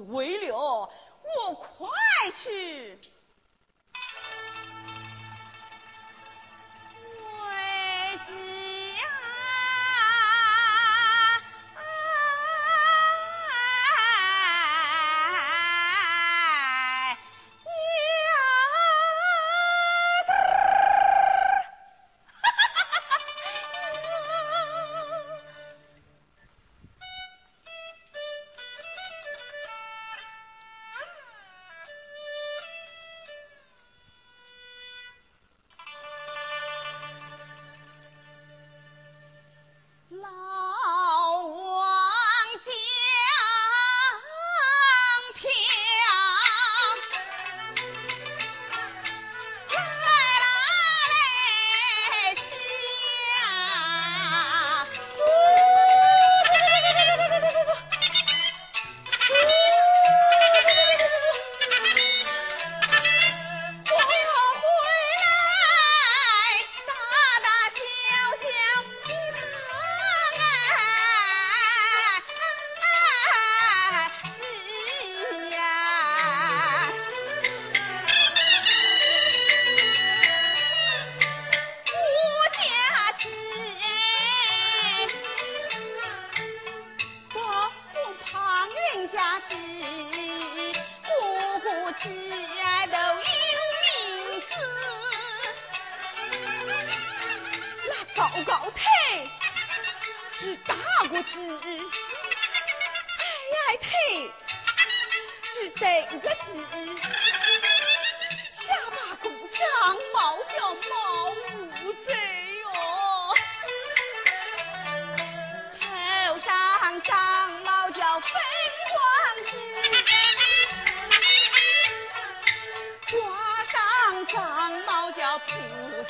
为了。我快去。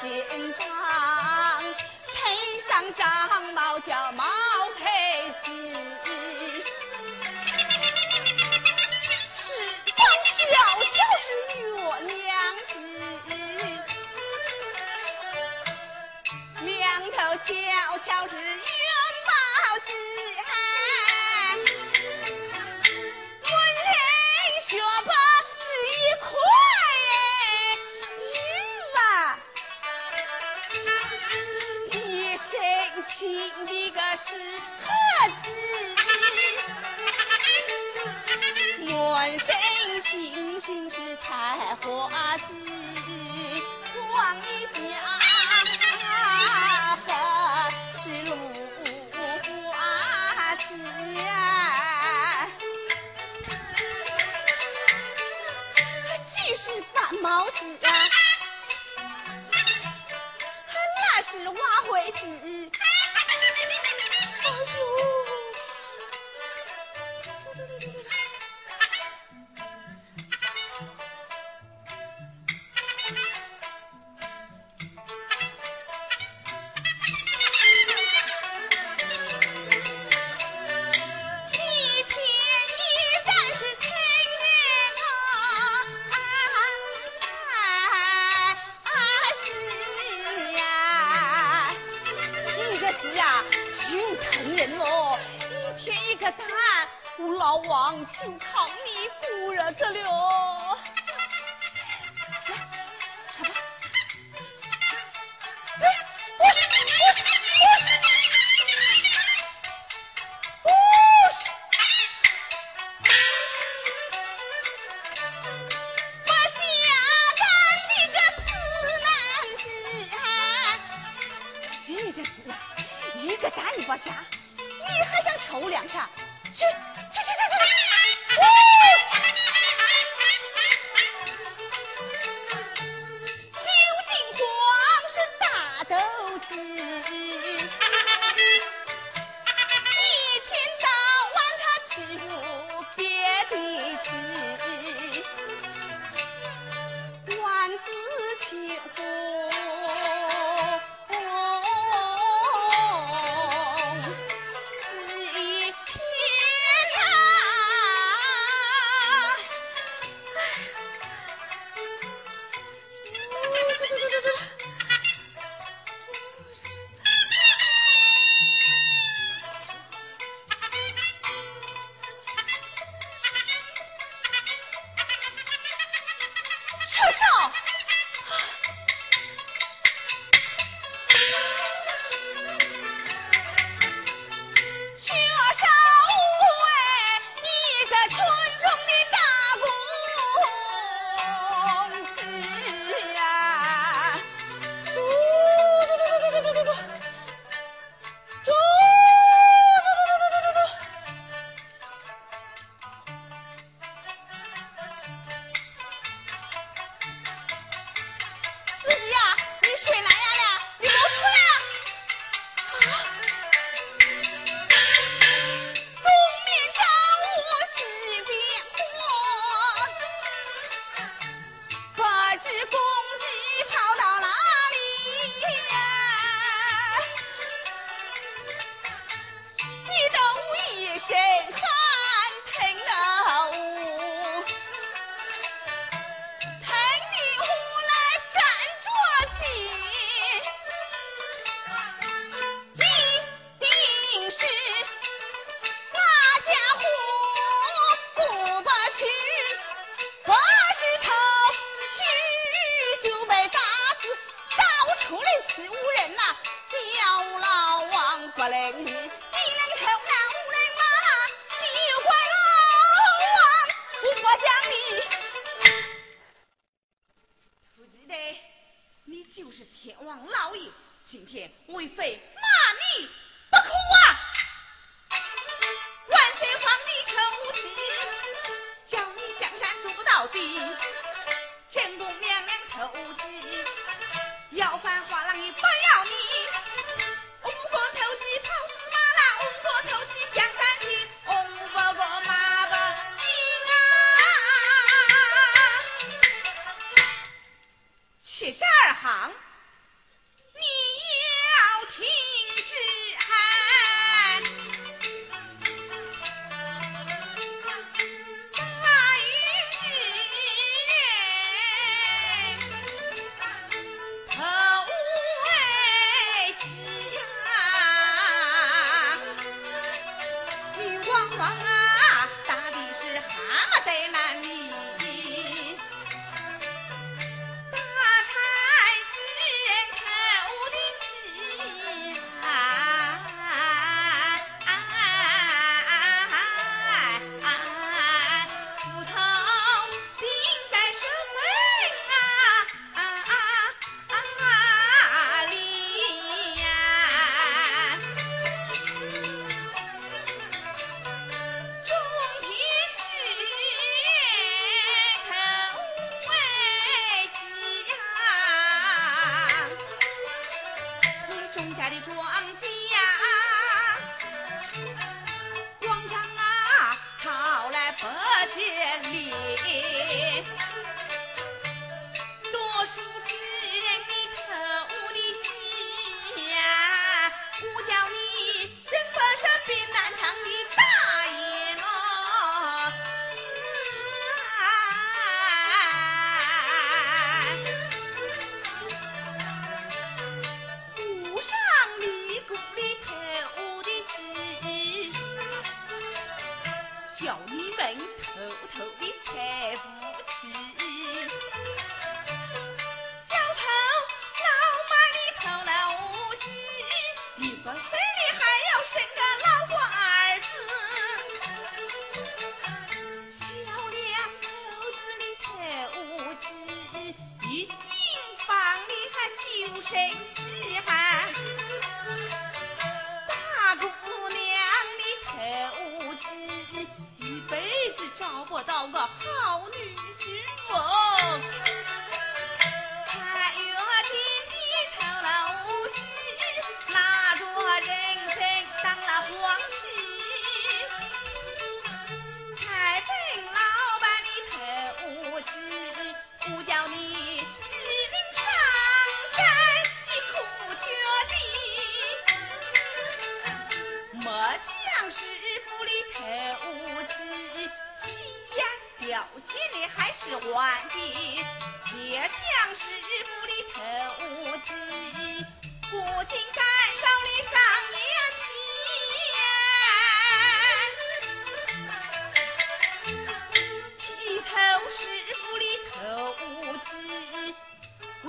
肩章配上长毛叫毛台子是头悄悄是月娘子。两头悄悄是元宝子敬的个是汉子满身星星是采花籽逛一家是芦花籽啊既是贩毛子啊那是挖灰子。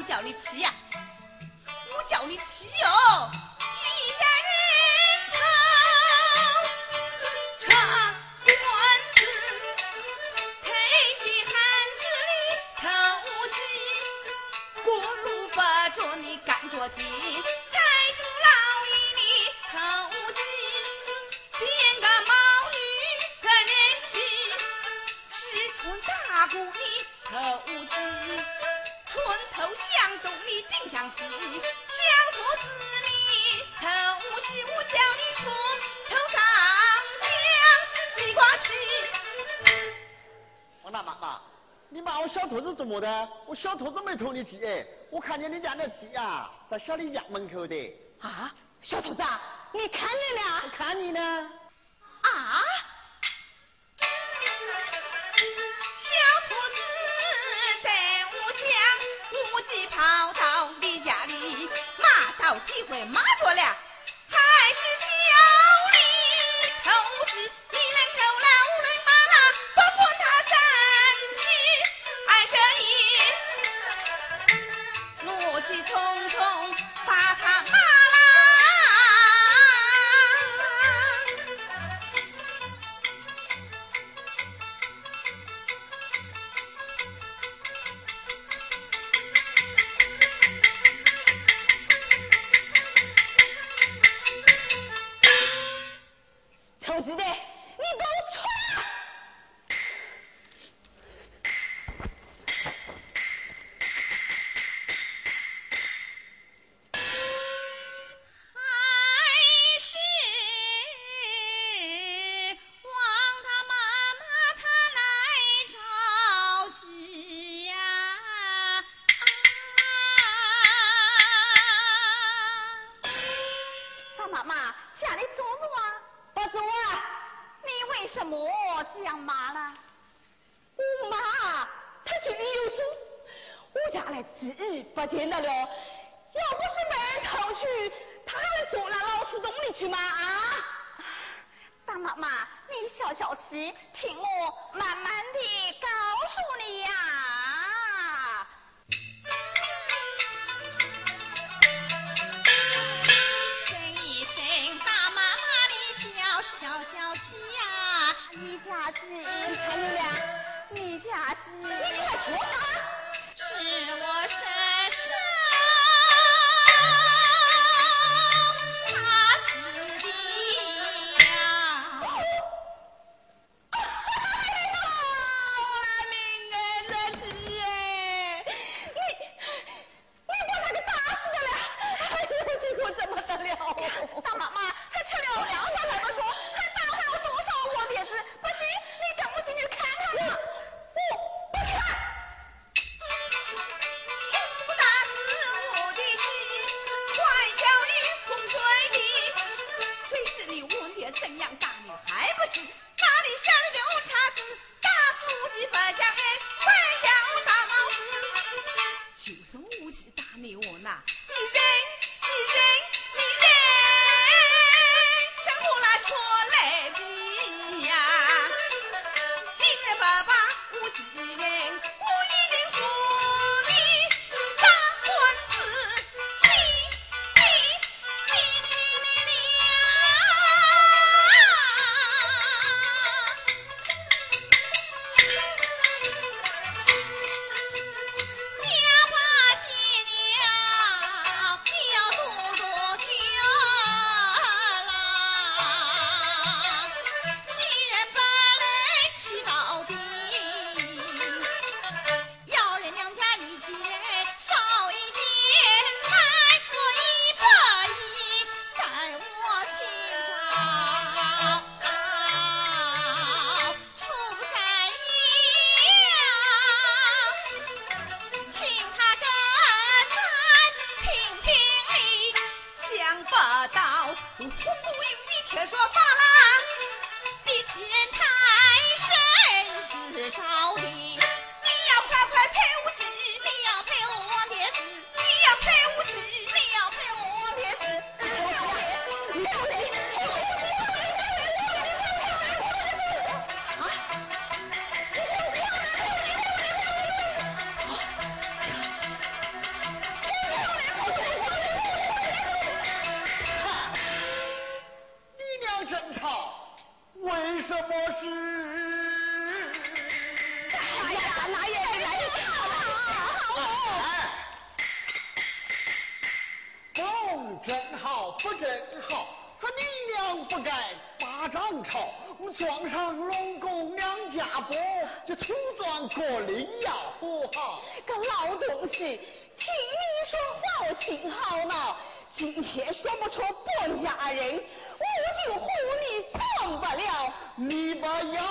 叫你去呀，我叫你去哟，一下人头扯管子，抬起汉子的头去，过路八着你赶着鸡，再住老一的头巾，编个毛驴，个人去，是穿大裤的头。定向西小兔子你偷鸡乌叫你哭头长像西瓜皮王大妈妈你骂我小兔子做么的？我小兔子没偷你鸡我看见你家的鸡啊在小李家门口的。啊小兔子你看见了看你呢。要机会妈着了还是小李投资你来投来见得了。要不是被人偷去，他还会坐那老鼠洞里去吗？啊！大妈妈，你消消气，听我慢慢的告诉你呀。这一声大妈妈的消消消气呀，你家鸡，你看你俩，你家鸡，你快说啊！欺负我，心好恼，今天说不出半家人，我就和你上不了。你把腰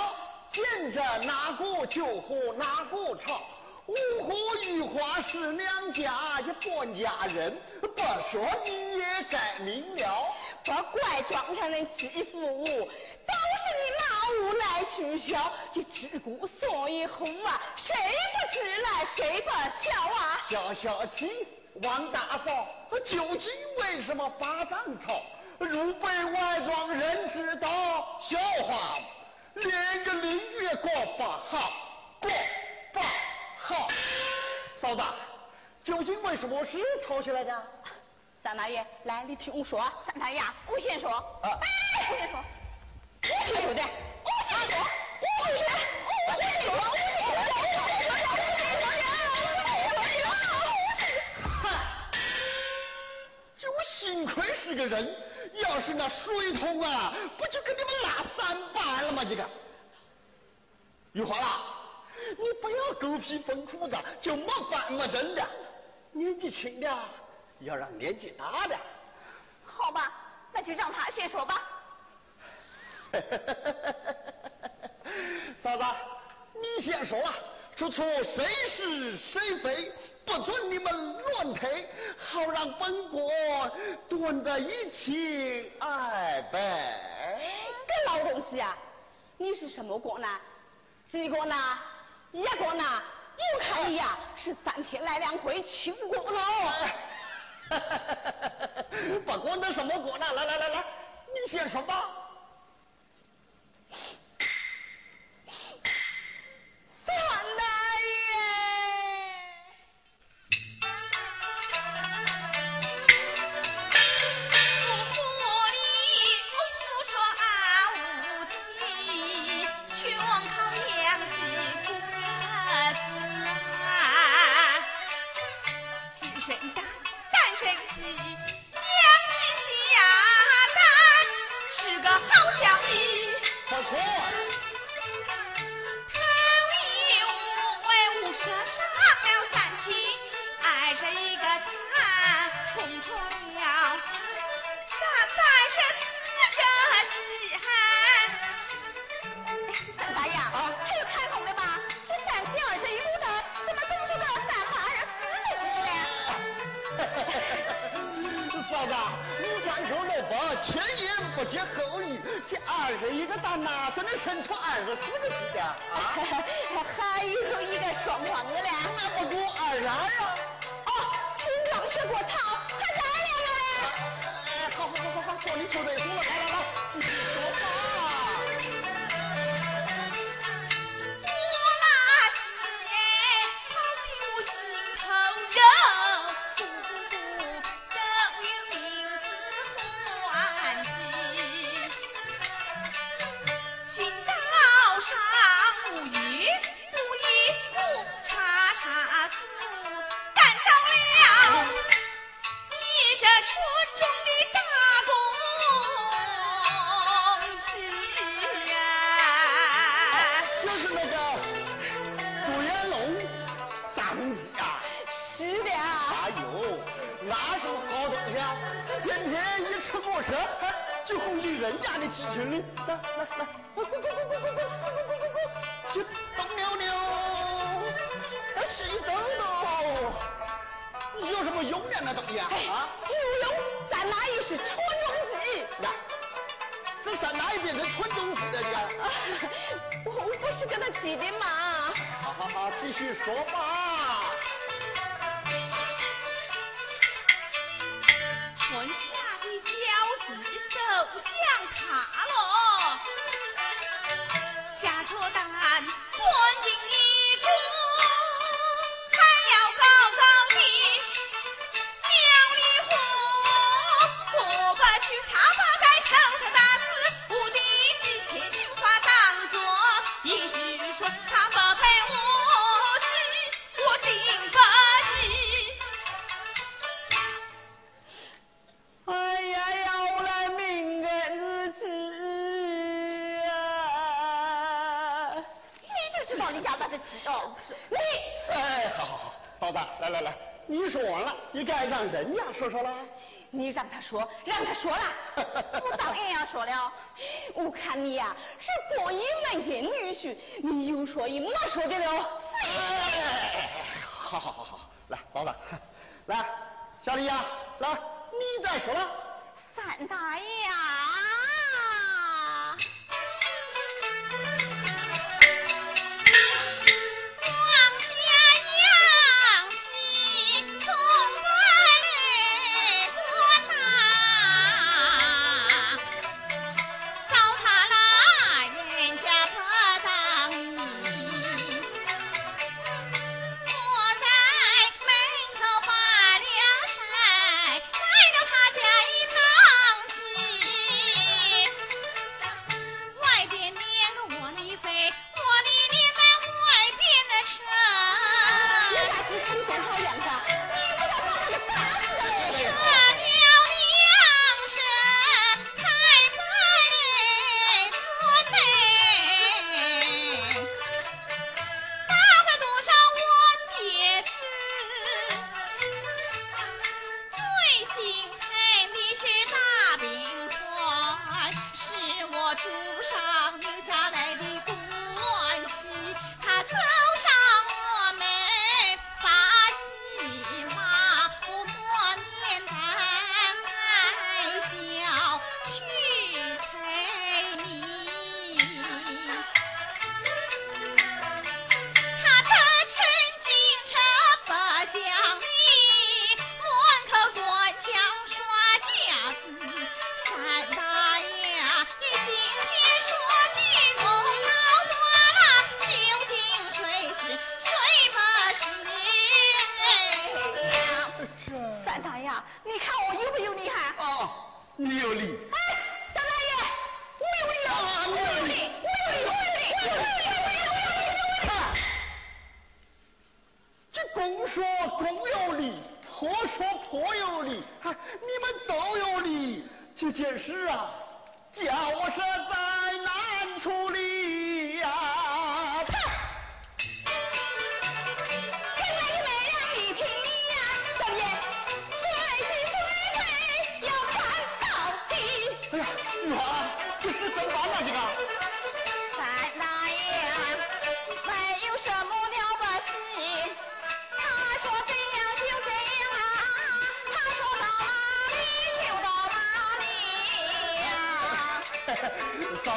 见着哪个就和哪个吵。五湖雨华是两家一半家人，不说你那无赖取笑，就只顾说一红啊，谁不知来谁不笑啊？消消气，王大嫂，究竟为什么把掌抄？如被外庄人知道，笑话，连个零月过不好，过不好。嫂子，究竟为什么是吵起来的？三大爷，来，你听我说。三大爷，我先说。啊。我先说，我先说的，我先说，我先说，我先说，我先说，我先说，就幸亏是个人，要是那水桶啊，不就跟你们拉三半了吗？这个，玉花啦，你不要狗屁分裤子，就没饭没真的。年纪轻的要让年纪大的。好吧，那就让他先说吧。嫂子，你先说啊，说出谁是谁非，不准你们乱推，好让本国断得一清二白。个老东西啊，你是什么国呢？几个呢？一个呢？我看你呀，是三天来两回秋国了。不管他什么国呢，来来来来，你先说吧。Hey! 手肉包，前言不接后语，这二十一个大呐，只能生出二十四个鸡蛋啊？还有一个双黄的嘞，那不够二十二啊？哦，青壮学过草，还咋样了嘞？哎，好好好好好，说你说对，红了，来来来，继续说话。村中的大公，是那个朱彦龙大公鸡啊，是的。哎呦，哪什么好东西啊？天天一出窝时，就攻击人家的鸡群里，来来来，咕咕咕咕咕咕咕咕咕咕，就斗溜溜，那是一逗逗。有什么用呢那东西啊？哪一是蠢东西？那这下哪一边的蠢东西？大呀，我我不是跟他急的嘛。好好好，继续说吧。说让他说了 我当然要说了。我看你呀是过眼门烟女婿你有说也没说的了。这件事啊，叫我实在难处理呀、天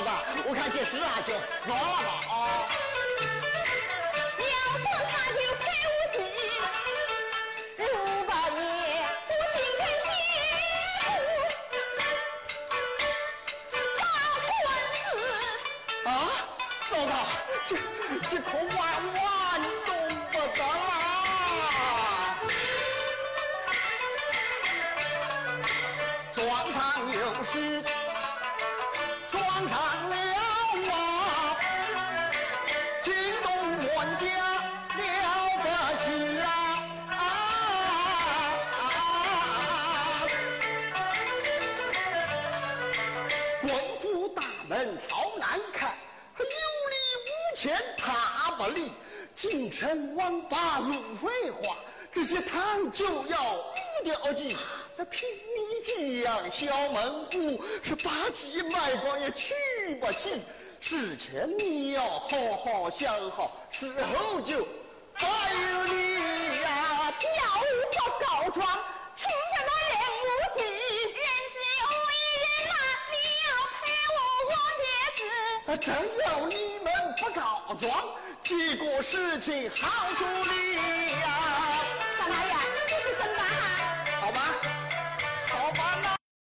子，我看这事啊，就算了吧啊。要不他就给我记，如八爷不进城接骨，打棍子。啊，嫂子，这这可万万动不得啦！庄上有事，庄上京城王八路废话，这些汤就要无掉尽。那凭你这样小门户，是八级卖光也娶不起。事前你要好好想好，事后就白有你呀、要我告状，出这个人无忌，人只有一人呐，你要陪我我爹子。啊，真要你们不告状，结果事情好处理呀、